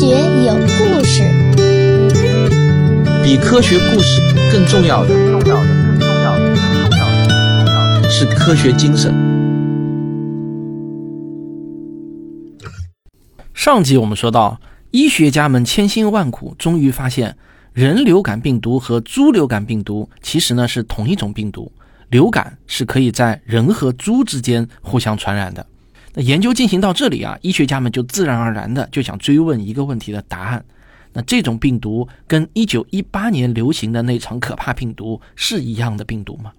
学有故事，比科学故事更重要的，重要的，更重要的，更重要的，重要的是科学精神。上集我们说到，医学家们千辛万苦，终于发现人流感病毒和猪流感病毒其实呢是同一种病毒，流感是可以在人和猪之间互相传染的。那研究进行到这里啊，医学家们就自然而然的就想追问一个问题的答案：那这种病毒跟1918年流行的那场可怕病毒是一样的病毒吗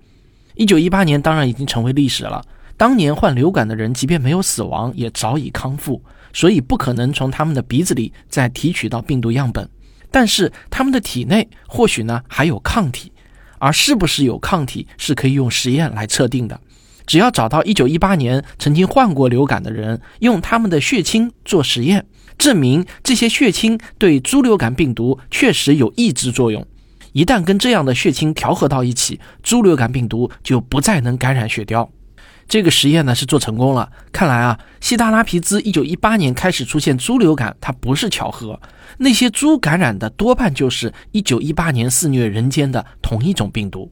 ？1918年当然已经成为历史了，当年患流感的人即便没有死亡，也早已康复，所以不可能从他们的鼻子里再提取到病毒样本，但是他们的体内或许呢还有抗体，而是不是有抗体是可以用实验来测定的。只要找到1918年曾经患过流感的人，用他们的血清做实验，证明这些血清对猪流感病毒确实有抑制作用。一旦跟这样的血清调和到一起，猪流感病毒就不再能感染血貂。这个实验呢是做成功了。看来啊，西达拉皮兹1918年开始出现猪流感，它不是巧合。那些猪感染的多半就是1918年肆虐人间的同一种病毒。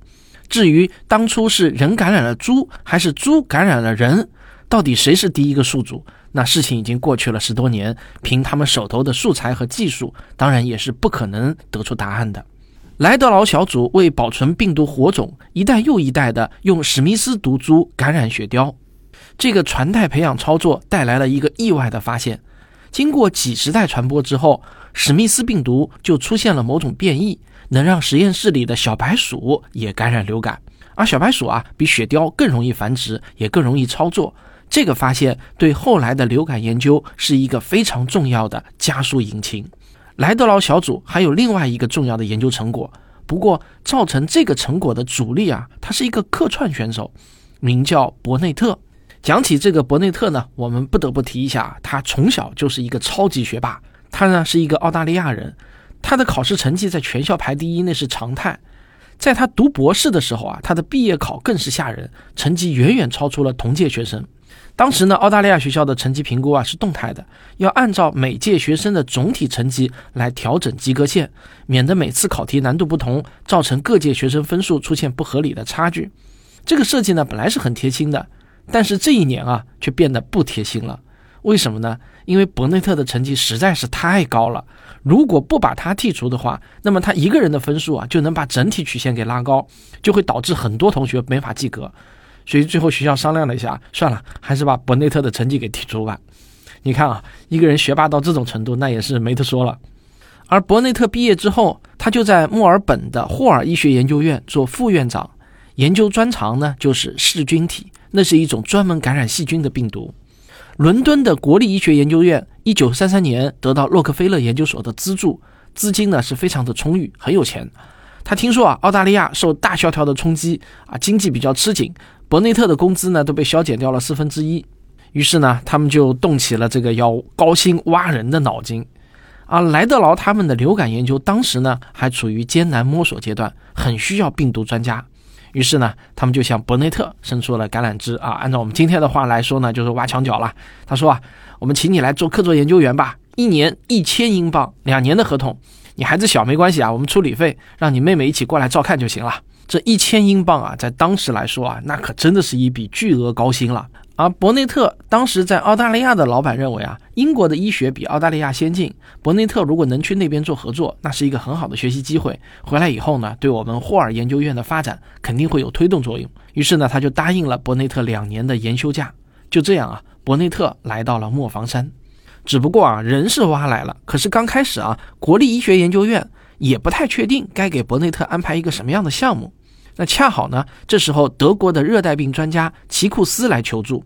至于当初是人感染了猪，还是猪感染了人，到底谁是第一个宿主？那事情已经过去了十多年，凭他们手头的素材和技术，当然也是不可能得出答案的。莱德劳小组为保存病毒火种，一代又一代的用史密斯毒株感染雪貂，这个传代培养操作带来了一个意外的发现：经过几十代传播之后，史密斯病毒就出现了某种变异。能让实验室里的小白鼠也感染流感，而小白鼠啊比雪貂更容易繁殖，也更容易操作。这个发现对后来的流感研究是一个非常重要的加速引擎。莱德劳小组还有另外一个重要的研究成果，不过造成这个成果的主力啊，他是一个客串选手，名叫伯内特。讲起这个伯内特呢，我们不得不提一下，他从小就是一个超级学霸，他呢是一个澳大利亚人。他的考试成绩在全校排第一，那是常态。在他读博士的时候啊，他的毕业考更是吓人，成绩远远超出了同届学生。当时呢，澳大利亚学校的成绩评估啊是动态的，要按照每届学生的总体成绩来调整及格线，免得每次考题难度不同，造成各届学生分数出现不合理的差距。这个设计呢本来是很贴心的，但是这一年啊却变得不贴心了。为什么呢？因为伯内特的成绩实在是太高了，如果不把他剔除的话，那么他一个人的分数啊就能把整体曲线给拉高，就会导致很多同学没法及格。所以最后学校商量了一下，算了，还是把伯内特的成绩给剔除吧。你看啊，一个人学霸到这种程度，那也是没得说了。而伯内特毕业之后，他就在墨尔本的霍尔医学研究院做副院长，研究专长呢就是噬菌体，那是一种专门感染细菌的病毒。伦敦的国立医学研究院，一九三三年得到洛克菲勒研究所的资助，资金呢是非常的充裕，很有钱。他听说啊，澳大利亚受大萧条的冲击啊，经济比较吃紧，伯内特的工资呢都被削减掉了四分之一。于是呢，他们就动起了这个要高薪挖人的脑筋。啊，莱德劳他们的流感研究当时呢还处于艰难摸索阶段，很需要病毒专家。于是呢，他们就向伯内特伸出了橄榄枝啊！按照我们今天的话来说呢，就是挖墙脚了。他说啊，我们请你来做客座研究员吧，一年一千英镑，两年的合同。你孩子小没关系啊，我们出旅费，让你妹妹一起过来照看就行了。这一千英镑啊，在当时来说啊，那可真的是一笔巨额高薪了。而伯内特当时在澳大利亚的老板认为啊，英国的医学比澳大利亚先进，伯内特如果能去那边做合作，那是一个很好的学习机会。回来以后呢，对我们霍尔研究院的发展肯定会有推动作用。于是呢，他就答应了伯内特两年的研修假。就这样啊，伯内特来到了磨房山。只不过啊，人是挖来了，可是刚开始啊，国立医学研究院也不太确定该给伯内特安排一个什么样的项目。那恰好呢，这时候德国的热带病专家齐库斯来求助。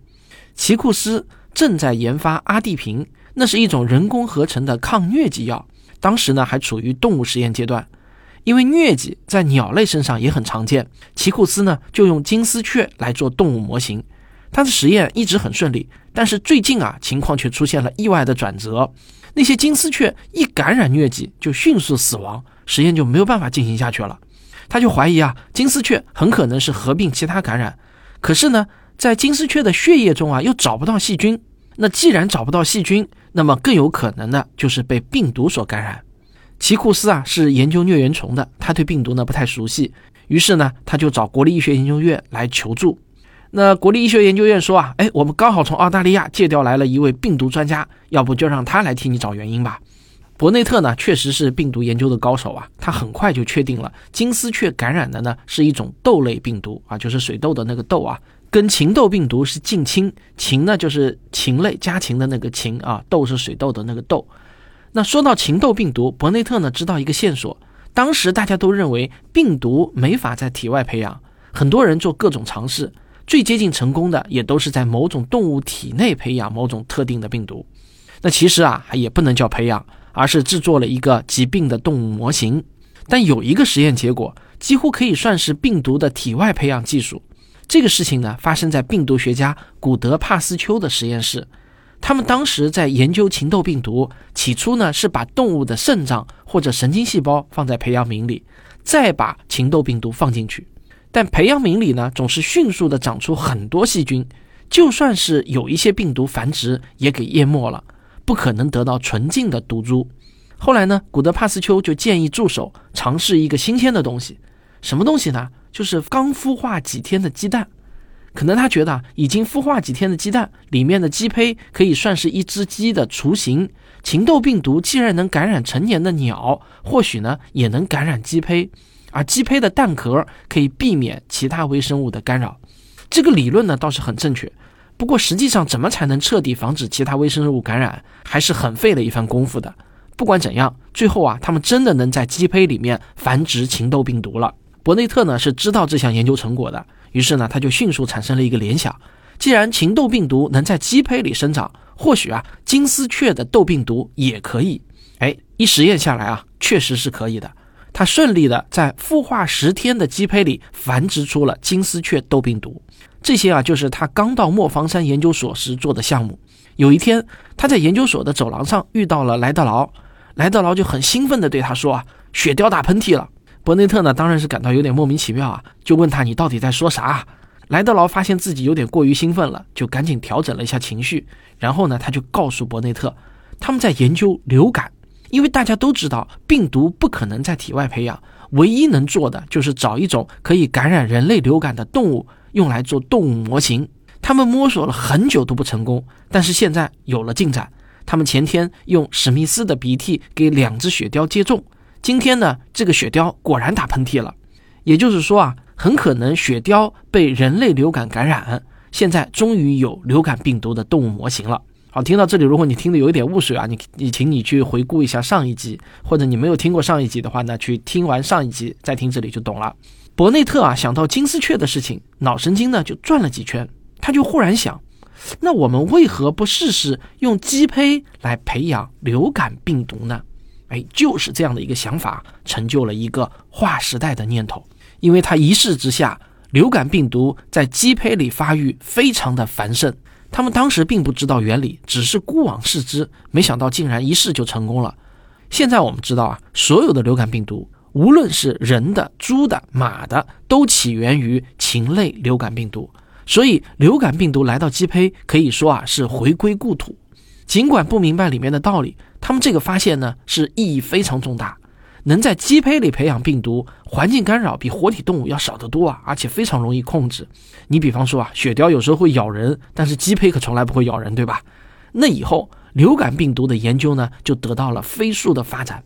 齐库斯正在研发阿地平，那是一种人工合成的抗疟疾药，当时呢还处于动物实验阶段。因为疟疾在鸟类身上也很常见，齐库斯呢就用金丝雀来做动物模型。他的实验一直很顺利，但是最近啊情况却出现了意外的转折。那些金丝雀一感染疟疾就迅速死亡，实验就没有办法进行下去了。他就怀疑啊，金丝雀很可能是合并其他感染，可是呢，在金丝雀的血液中啊，又找不到细菌。那既然找不到细菌，那么更有可能的就是被病毒所感染。奇库斯啊是研究疟原虫的，他对病毒呢不太熟悉，于是呢他就找国立医学研究院来求助。那国立医学研究院说啊，哎，我们刚好从澳大利亚借调来了一位病毒专家，要不就让他来替你找原因吧。伯内特呢确实是病毒研究的高手啊，他很快就确定了金丝雀感染的呢是一种豆类病毒啊，就是水痘的那个痘啊。跟禽痘病毒是近亲，禽呢就是禽类家禽的那个禽啊，痘是水痘的那个痘。那说到禽痘病毒，伯内特呢知道一个线索，当时大家都认为病毒没法在体外培养，很多人做各种尝试，最接近成功的也都是在某种动物体内培养某种特定的病毒。那其实啊也不能叫培养，而是制作了一个疾病的动物模型。但有一个实验结果几乎可以算是病毒的体外培养技术。这个事情呢，发生在病毒学家古德帕斯丘的实验室。他们当时在研究禽痘病毒，起初呢是把动物的肾脏或者神经细胞放在培养皿里，再把禽痘病毒放进去。但培养皿里呢总是迅速的长出很多细菌，就算是有一些病毒繁殖，也给淹没了，不可能得到纯净的毒株。后来呢，古德帕斯丘就建议助手尝试一个新鲜的东西，什么东西呢？就是刚孵化几天的鸡蛋，可能他觉得啊已经孵化几天的鸡蛋里面的鸡胚可以算是一只鸡的雏形。禽痘病毒既然能感染成年的鸟，或许呢也能感染鸡胚，而鸡胚的蛋壳可以避免其他微生物的干扰。这个理论呢倒是很正确，不过实际上怎么才能彻底防止其他微生物感染，还是很费了一番功夫的。不管怎样，最后啊他们真的能在鸡胚里面繁殖禽痘病毒了。伯内特呢是知道这项研究成果的，于是呢他就迅速产生了一个联想：既然禽痘病毒能在鸡胚里生长，或许啊金丝雀的痘病毒也可以。哎，一实验下来啊，确实是可以的。他顺利的在孵化十天的鸡胚里繁殖出了金丝雀痘病毒。这些啊就是他刚到磨坊山研究所时做的项目。有一天他在研究所的走廊上遇到了莱德劳，莱德劳就很兴奋的对他说：“啊，雪貂打喷嚏了。”伯内特呢，当然是感到有点莫名其妙啊，就问他你到底在说啥？莱德劳发现自己有点过于兴奋了，就赶紧调整了一下情绪，然后呢，他就告诉伯内特，他们在研究流感，因为大家都知道病毒不可能在体外培养，唯一能做的就是找一种可以感染人类流感的动物，用来做动物模型。他们摸索了很久都不成功，但是现在有了进展，他们前天用史密斯的鼻涕给两只雪貂接种。今天呢，这个雪貂果然打喷嚏了，也就是说啊，很可能雪貂被人类流感感染。现在终于有流感病毒的动物模型了。好，听到这里，如果你听的有一点雾水啊，你你请你去回顾一下上一集，或者你没有听过上一集的话呢，去听完上一集再听这里就懂了。伯内特啊，想到金丝雀的事情，脑神经呢就转了几圈，他就忽然想，那我们为何不试试用鸡胚来培养流感病毒呢？哎，就是这样的一个想法，成就了一个划时代的念头。因为他一试之下，流感病毒在鸡胚里发育非常的繁盛。他们当时并不知道原理，只是孤往试之，没想到竟然一试就成功了。现在我们知道啊，所有的流感病毒，无论是人的、猪的、马的，都起源于禽类流感病毒。所以，流感病毒来到鸡胚，可以说啊是回归故土。尽管不明白里面的道理。他们这个发现呢，是意义非常重大，能在鸡胚里培养病毒，环境干扰比活体动物要少得多啊，而且非常容易控制。你比方说啊，雪貂有时候会咬人，但是鸡胚可从来不会咬人，对吧？那以后流感病毒的研究呢，就得到了飞速的发展。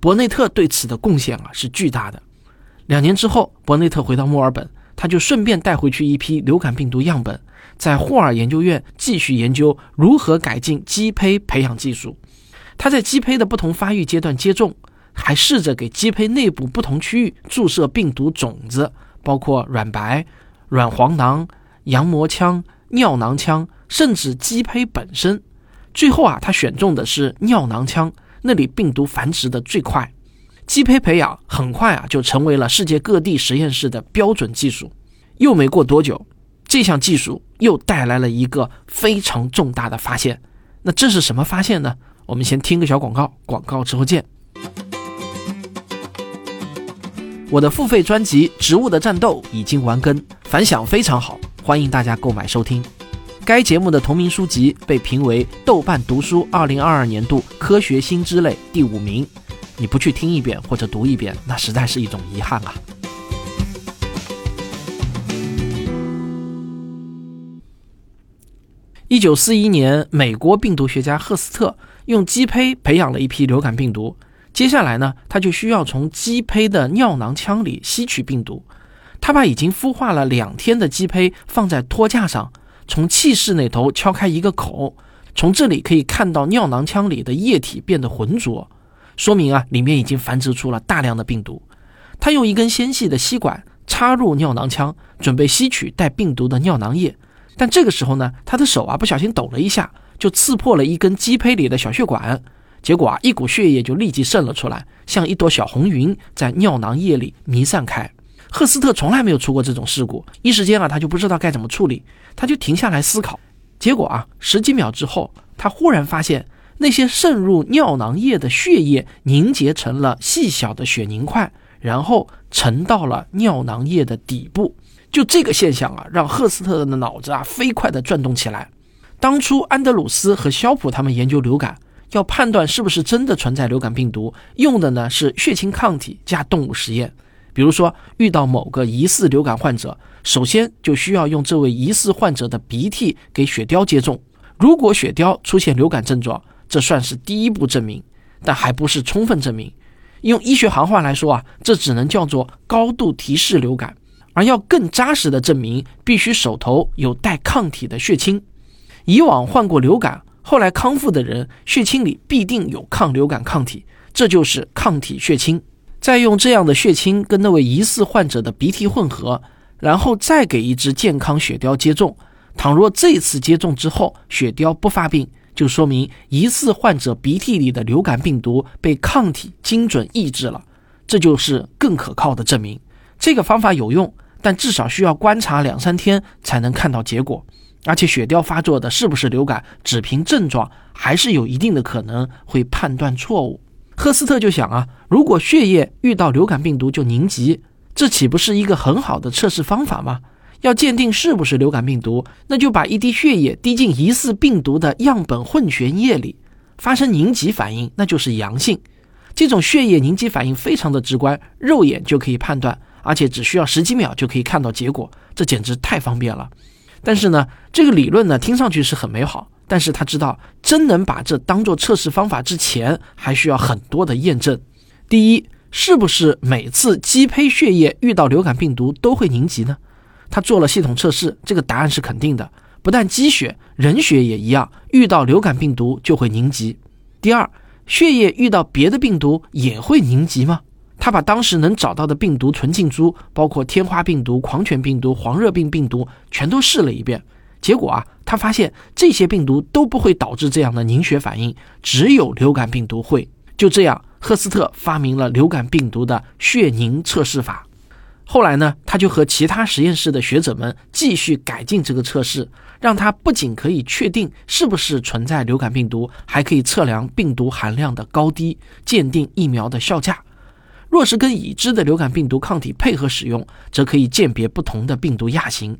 伯内特对此的贡献啊，是巨大的。两年之后，伯内特回到墨尔本，他就顺便带回去一批流感病毒样本，在霍尔研究院继续研究如何改进鸡胚培养技术。他在鸡胚的不同发育阶段接种，还试着给鸡胚内部不同区域注射病毒种子，包括卵白、卵黄囊、羊膜腔、尿囊腔，甚至鸡胚本身。最后啊，他选中的是尿囊腔，那里病毒繁殖的最快。鸡胚培养很快啊，就成为了世界各地实验室的标准技术。又没过多久，这项技术又带来了一个非常重大的发现。那这是什么发现呢？我们先听个小广告，广告之后见。我的付费专辑《植物的战斗》已经完更，反响非常好，欢迎大家购买收听。该节目的同名书籍被评为豆瓣读书2022年度科学新知类第五名。你不去听一遍或者读一遍，那实在是一种遗憾啊。一九四一年，美国病毒学家赫斯特用鸡胚培养了一批流感病毒。接下来呢，他就需要从鸡胚的尿囊腔里吸取病毒。他把已经孵化了两天的鸡胚放在托架上，从气室那头敲开一个口，从这里可以看到尿囊腔里的液体变得浑浊，说明啊，里面已经繁殖出了大量的病毒。他用一根纤细的吸管插入尿囊腔，准备吸取带病毒的尿囊液。但这个时候呢，他的手啊不小心抖了一下，就刺破了一根鸡胚里的小血管，结果啊一股血液就立即渗了出来，像一朵小红云在尿囊液里弥散开。赫斯特从来没有出过这种事故，一时间啊他就不知道该怎么处理，他就停下来思考。结果啊十几秒之后，他忽然发现那些渗入尿囊液的血液凝结成了细小的血凝块，然后沉到了尿囊液的底部。就这个现象啊，让赫斯特的脑子啊飞快地转动起来。当初安德鲁斯和肖普他们研究流感，要判断是不是真的存在流感病毒，用的呢是血清抗体加动物实验。比如说，遇到某个疑似流感患者，首先就需要用这位疑似患者的鼻涕给雪貂接种。如果雪貂出现流感症状，这算是第一步证明，但还不是充分证明。用医学行话来说啊，这只能叫做高度提示流感。而要更扎实的证明，必须手头有带抗体的血清。以往患过流感后来康复的人，血清里必定有抗流感抗体，这就是抗体血清。再用这样的血清跟那位疑似患者的鼻涕混合，然后再给一只健康雪貂接种。倘若这次接种之后雪貂不发病，就说明疑似患者鼻涕里的流感病毒被抗体精准抑制了，这就是更可靠的证明。这个方法有用。但至少需要观察两三天才能看到结果，而且雪貂发作的是不是流感，只凭症状还是有一定的可能会判断错误。赫斯特就想啊，如果血液遇到流感病毒就凝集，这岂不是一个很好的测试方法吗？要鉴定是不是流感病毒，那就把一滴血液滴进疑似病毒的样本混悬液里，发生凝集反应，那就是阳性。这种血液凝集反应非常的直观，肉眼就可以判断。而且只需要十几秒就可以看到结果，这简直太方便了。但是呢，这个理论呢听上去是很美好，但是他知道真能把这当做测试方法之前，还需要很多的验证。第一，是不是每次鸡胚血液遇到流感病毒都会凝集呢？他做了系统测试，这个答案是肯定的。不但鸡血，人血也一样，遇到流感病毒就会凝集。第二，血液遇到别的病毒也会凝集吗？他把当时能找到的病毒纯净株，包括天花病毒、狂犬病毒、黄热病病毒，全都试了一遍。结果啊，他发现这些病毒都不会导致这样的凝血反应，只有流感病毒会。就这样，赫斯特发明了流感病毒的血凝测试法。后来呢，他就和其他实验室的学者们继续改进这个测试，让它不仅可以确定是不是存在流感病毒，还可以测量病毒含量的高低，鉴定疫苗的效价。若是跟已知的流感病毒抗体配合使用，则可以鉴别不同的病毒亚型。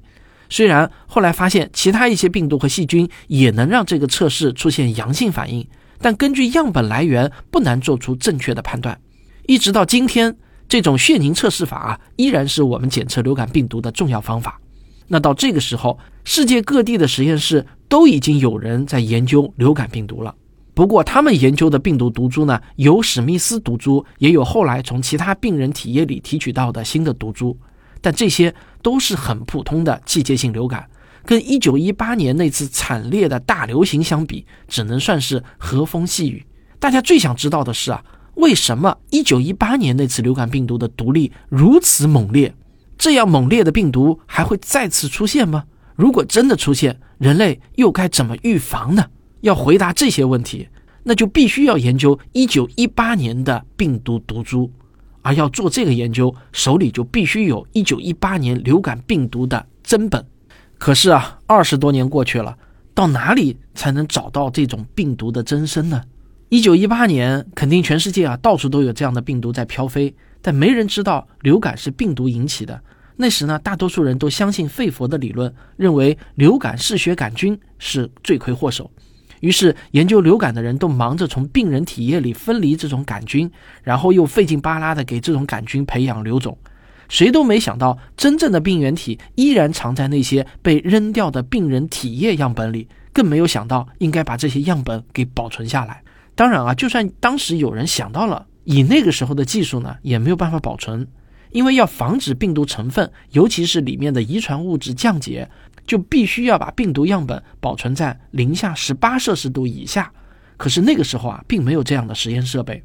虽然后来发现其他一些病毒和细菌也能让这个测试出现阳性反应，但根据样本来源不难做出正确的判断。一直到今天，这种血凝测试法，依然是我们检测流感病毒的重要方法。那到这个时候，世界各地的实验室都已经有人在研究流感病毒了。不过，他们研究的病毒毒株呢，有史密斯毒株，也有后来从其他病人体液里提取到的新的毒株，但这些都是很普通的季节性流感，跟1918年那次惨烈的大流行相比，只能算是和风细雨。大家最想知道的是啊，为什么1918年那次流感病毒的毒力如此猛烈？这样猛烈的病毒还会再次出现吗？如果真的出现，人类又该怎么预防呢？要回答这些问题，那就必须要研究一九一八年的病毒毒株，而要做这个研究，手里就必须有一九一八年流感病毒的真本。可是啊，二十多年过去了，到哪里才能找到这种病毒的真身呢？一九一八年，肯定全世界啊到处都有这样的病毒在飘飞，但没人知道流感是病毒引起的，那时呢，大多数人都相信费佛的理论，认为流感嗜血杆菌是罪魁祸首。于是，研究流感的人都忙着从病人体液里分离这种杆菌，然后又费劲巴拉的给这种杆菌培养瘤种。谁都没想到，真正的病原体依然藏在那些被扔掉的病人体液样本里。更没有想到，应该把这些样本给保存下来。当然啊，就算当时有人想到了，以那个时候的技术呢，也没有办法保存。因为要防止病毒成分，尤其是里面的遗传物质降解，就必须要把病毒样本保存在零下十八摄氏度以下。可是那个时候啊，并没有这样的实验设备。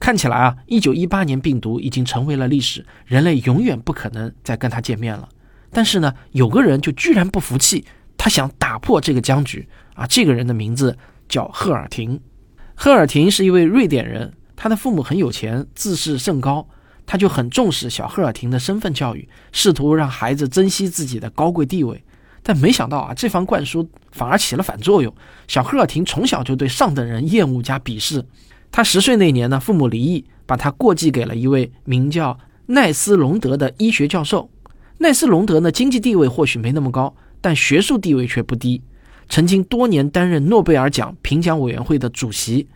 看起来啊，一九一八年病毒已经成为了历史，人类永远不可能再跟它见面了。但是呢，有个人就居然不服气，他想打破这个僵局啊！这个人的名字叫赫尔廷。赫尔廷是一位瑞典人，他的父母很有钱，自视甚高。他就很重视小赫尔廷的身份教育，试图让孩子珍惜自己的高贵地位。但没想到啊，这番灌输反而起了反作用。小赫尔廷从小就对上等人厌恶加鄙视。他十岁那年呢，父母离异，把他过继给了一位名叫奈斯隆德的医学教授。奈斯隆德呢，经济地位或许没那么高，但学术地位却不低，曾经多年担任诺贝尔奖评奖委员会的主席。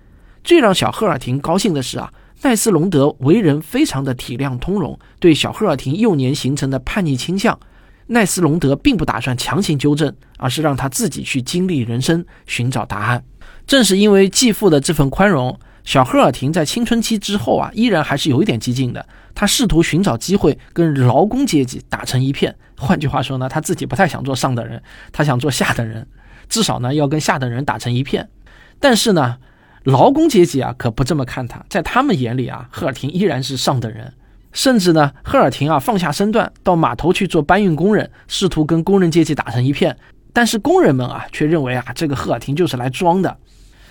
最让小赫尔廷高兴的是啊。奈斯隆德为人非常的体谅通融，对小赫尔廷幼年形成的叛逆倾向，奈斯隆德并不打算强行纠正，而是让他自己去经历人生，寻找答案。正是因为继父的这份宽容，小赫尔廷在青春期之后啊，依然还是有一点激进的。他试图寻找机会跟劳工阶级打成一片。换句话说呢，他自己不太想做上等人，他想做下等人，至少呢要跟下等人打成一片。但是呢。劳工阶级啊，可不这么看他，在他们眼里啊，赫尔廷依然是上等人，甚至呢，赫尔廷啊放下身段到码头去做搬运工人，试图跟工人阶级打成一片。但是工人们啊，却认为啊，这个赫尔廷就是来装的，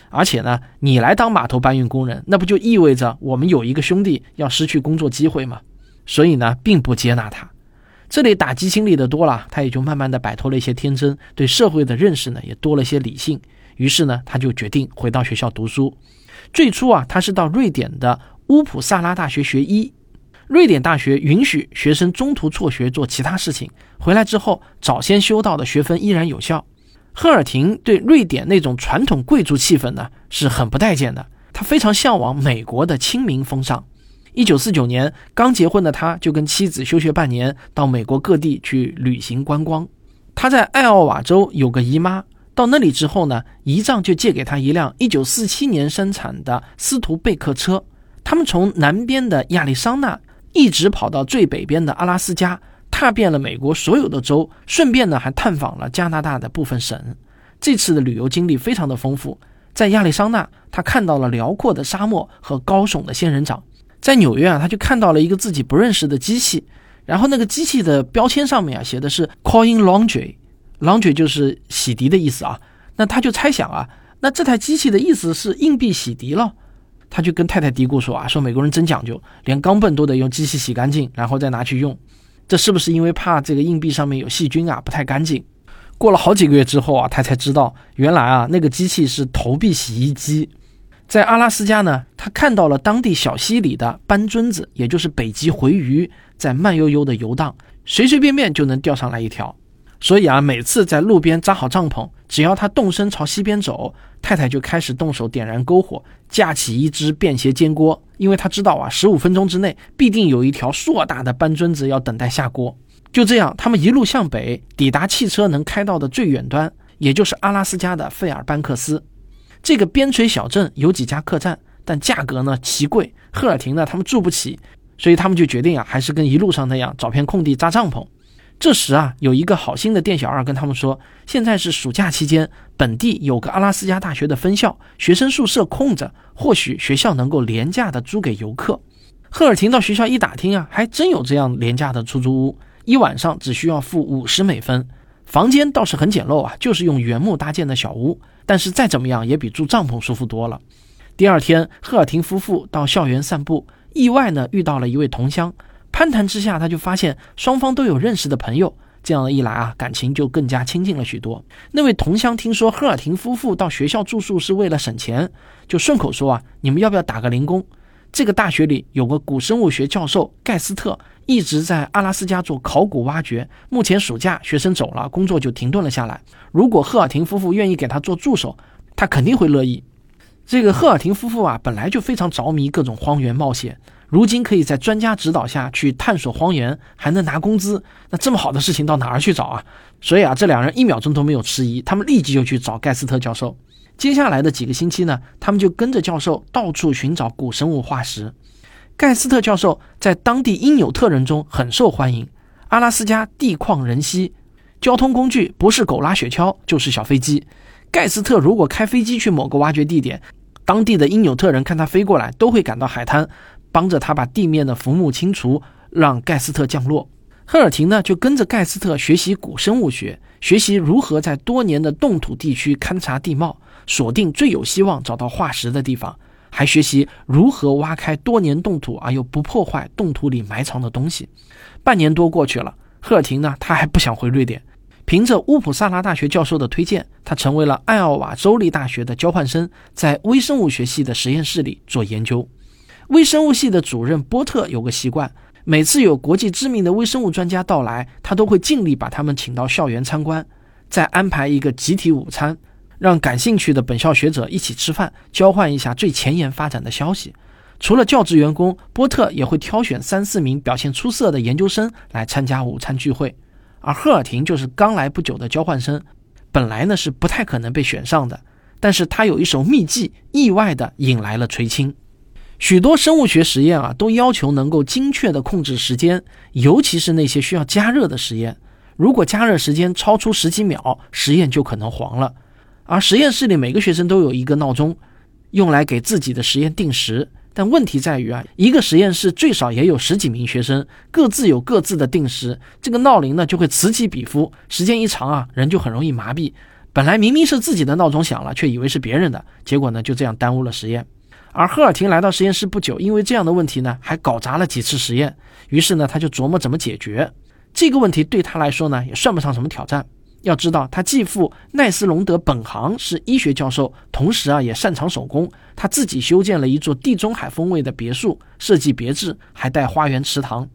而且呢，你来当码头搬运工人，那不就意味着我们有一个兄弟要失去工作机会吗？所以呢，并不接纳他。这里打击经历的多了，他也就慢慢的摆脱了一些天真，对社会的认识呢，也多了些理性。于是呢，他就决定回到学校读书。最初啊，他是到瑞典的乌普萨拉大学学医。瑞典大学允许学生中途辍学做其他事情，回来之后早先修到的学分依然有效。赫尔廷对瑞典那种传统贵族气氛呢是很不待见的，他非常向往美国的亲民风尚。一九四九年刚结婚的他，就跟妻子休学半年，到美国各地去旅行观光。他在艾奥瓦州有个姨妈。到那里之后呢，姨丈就借给他一辆1947年生产的斯图贝克车。他们从南边的亚利桑那一直跑到最北边的阿拉斯加，踏遍了美国所有的州，顺便呢还探访了加拿大的部分省。这次的旅游经历非常的丰富。在亚利桑那，他看到了辽阔的沙漠和高耸的仙人掌。在纽约啊，他就看到了一个自己不认识的机器，然后那个机器的标签上面啊写的是 Coin Laundry。laundry 就是洗涤的意思啊，那他就猜想啊，那这台机器的意思是硬币洗涤了，他就跟太太嘀咕说啊，说美国人真讲究，连钢镚都得用机器洗干净，然后再拿去用，这是不是因为怕这个硬币上面有细菌啊，不太干净？过了好几个月之后啊，他才知道原来啊那个机器是投币洗衣机。在阿拉斯加呢，他看到了当地小溪里的斑尊子，也就是北极回鱼，在慢悠悠的游荡，随随便便就能钓上来一条。所以啊，每次在路边扎好帐篷，只要他动身朝西边走，太太就开始动手点燃篝火，架起一只便携煎锅，因为他知道啊，十五分钟之内必定有一条硕大的斑尊子要等待下锅。就这样，他们一路向北，抵达汽车能开到的最远端，也就是阿拉斯加的费尔班克斯。这个边陲小镇有几家客栈，但价格呢奇贵，赫尔廷呢他们住不起，所以他们就决定啊，还是跟一路上那样找片空地扎帐篷。这时啊，有一个好心的店小二跟他们说：“现在是暑假期间，本地有个阿拉斯加大学的分校，学生宿舍空着，或许学校能够廉价的租给游客。”赫尔廷到学校一打听啊，还真有这样廉价的出租屋，一晚上只需要付五十美分，房间倒是很简陋啊，就是用原木搭建的小屋，但是再怎么样也比住帐篷舒服多了。第二天，赫尔廷夫妇到校园散步，意外呢遇到了一位同乡。攀谈之下，他就发现双方都有认识的朋友，这样一来啊，感情就更加亲近了许多。那位同乡听说赫尔廷夫妇到学校住宿是为了省钱，就顺口说啊：“你们要不要打个零工？”这个大学里有个古生物学教授盖斯特，一直在阿拉斯加做考古挖掘。目前暑假学生走了，工作就停顿了下来。如果赫尔廷夫妇愿意给他做助手，他肯定会乐意。这个赫尔廷夫妇啊，本来就非常着迷各种荒原冒险，如今可以在专家指导下去探索荒原，还能拿工资，那这么好的事情到哪儿去找啊？所以啊，这两人一秒钟都没有迟疑，他们立即就去找盖斯特教授。接下来的几个星期呢，他们就跟着教授到处寻找古生物化石。盖斯特教授在当地因纽特人中很受欢迎。阿拉斯加地旷人稀，交通工具不是狗拉雪橇就是小飞机。盖斯特如果开飞机去某个挖掘地点，当地的因纽特人看他飞过来，都会赶到海滩，帮着他把地面的浮木清除，让盖斯特降落。赫尔廷呢，就跟着盖斯特学习古生物学，学习如何在多年的冻土地区勘察地貌，锁定最有希望找到化石的地方，还学习如何挖开多年冻土而又不破坏冻土里埋藏的东西。半年多过去了，赫尔廷呢，他还不想回瑞典。凭着乌普萨拉大学教授的推荐，他成为了艾奥瓦州立大学的交换生，在微生物学系的实验室里做研究。微生物系的主任波特有个习惯，每次有国际知名的微生物专家到来，他都会尽力把他们请到校园参观，再安排一个集体午餐，让感兴趣的本校学者一起吃饭，交换一下最前沿发展的消息。除了教职员工，波特也会挑选三四名表现出色的研究生来参加午餐聚会。而赫尔廷就是刚来不久的交换生，本来呢是不太可能被选上的，但是他有一手秘技，意外的引来了垂青。许多生物学实验啊，都要求能够精确的控制时间，尤其是那些需要加热的实验。如果加热时间超出十几秒，实验就可能黄了。而实验室里每个学生都有一个闹钟，用来给自己的实验定时。但问题在于啊，一个实验室最少也有十几名学生，各自有各自的定时，这个闹铃呢就会此起彼伏，时间一长啊，人就很容易麻痹。本来明明是自己的闹钟响了，却以为是别人的，结果呢就这样耽误了实验。而赫尔廷来到实验室不久，因为这样的问题呢，还搞砸了几次实验。于是呢，他就琢磨怎么解决这个问题。对他来说呢，也算不上什么挑战。要知道，他继父奈斯隆德本行是医学教授，同时啊也擅长手工。他自己修建了一座地中海风味的别墅，设计别致，还带花园池塘。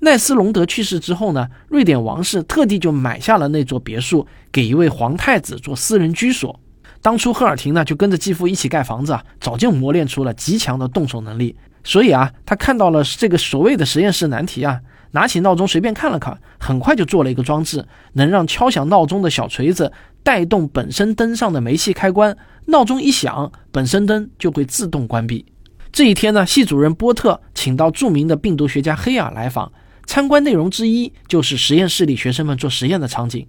奈斯隆德去世之后呢，瑞典王室特地就买下了那座别墅，给一位皇太子做私人居所。当初赫尔廷呢就跟着继父一起盖房子啊，早就磨练出了极强的动手能力。所以啊，他看到了这个所谓的实验室难题啊。拿起闹钟随便看了看，很快就做了一个装置，能让敲响闹钟的小锤子带动本身灯上的煤气开关。闹钟一响，本身灯就会自动关闭。这一天呢，系主任波特请到著名的病毒学家黑尔来访，参观内容之一就是实验室里学生们做实验的场景。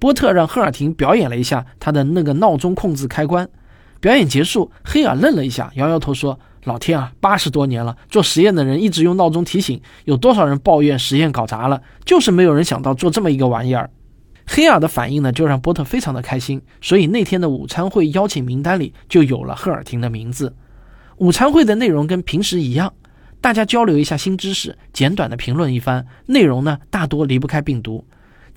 波特让赫尔廷表演了一下他的那个闹钟控制开关。表演结束，黑尔愣了一下，摇摇头说。老天啊，八十多年了，做实验的人一直用闹钟提醒，有多少人抱怨实验搞砸了，就是没有人想到做这么一个玩意儿。黑尔的反应呢，就让波特非常的开心，所以那天的午餐会邀请名单里就有了赫尔廷的名字。午餐会的内容跟平时一样，大家交流一下新知识，简短的评论一番，内容呢大多离不开病毒。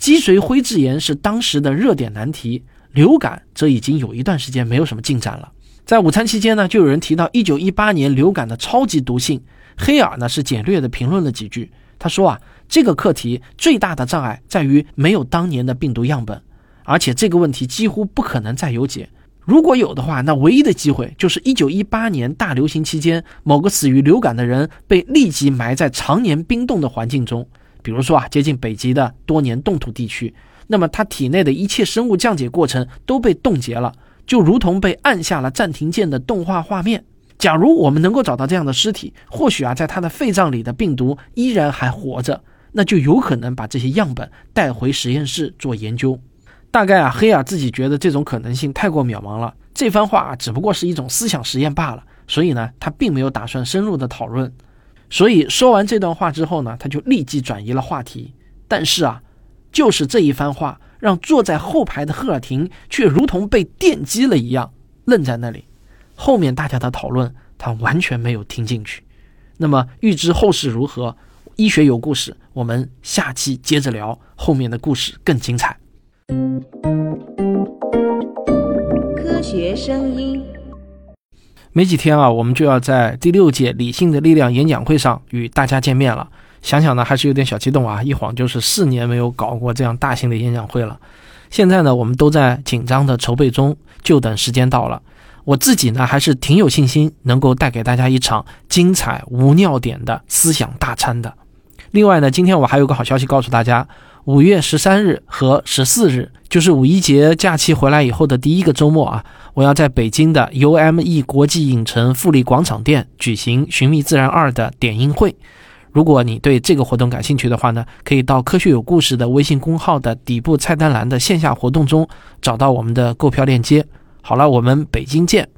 脊髓灰质炎是当时的热点难题，流感则已经有一段时间没有什么进展了。在午餐期间呢，就有人提到1918年流感的超级毒性。黑尔呢是简略的评论了几句。他说啊，这个课题最大的障碍在于没有当年的病毒样本，而且这个问题几乎不可能再有解。如果有的话，那唯一的机会就是1918年大流行期间，某个死于流感的人被立即埋在常年冰冻的环境中，比如说啊，接近北极的多年冻土地区，那么他体内的一切生物降解过程都被冻结了。就如同被按下了暂停键的动画画面。假如我们能够找到这样的尸体，或许啊，在他的肺脏里的病毒依然还活着，那就有可能把这些样本带回实验室做研究。大概啊，黑尔自己觉得这种可能性太过渺茫了。这番话啊，只不过是一种思想实验罢了。所以呢，他并没有打算深入的讨论。所以说完这段话之后呢，他就立即转移了话题。但是啊，就是这一番话。让坐在后排的赫尔廷却如同被电击了一样，愣在那里。后面大家的讨论，他完全没有听进去。那么，预知后事如何，医学有故事，我们下期接着聊，后面的故事更精彩。科学声音。没几天啊，我们就要在第六届理性的力量演讲会上与大家见面了。想想呢，还是有点小激动啊！一晃就是四年没有搞过这样大型的演讲会了。现在呢，我们都在紧张的筹备中，就等时间到了。我自己呢，还是挺有信心能够带给大家一场精彩无尿点的思想大餐的。另外呢，今天我还有个好消息告诉大家：五月十三日和十四日，就是五一节假期回来以后的第一个周末啊，我要在北京的 UME 国际影城富力广场店举行《寻觅自然二》的点映会。如果你对这个活动感兴趣的话呢，可以到科学有故事的微信公号的底部菜单栏的线下活动中找到我们的购票链接。好了，我们北京见。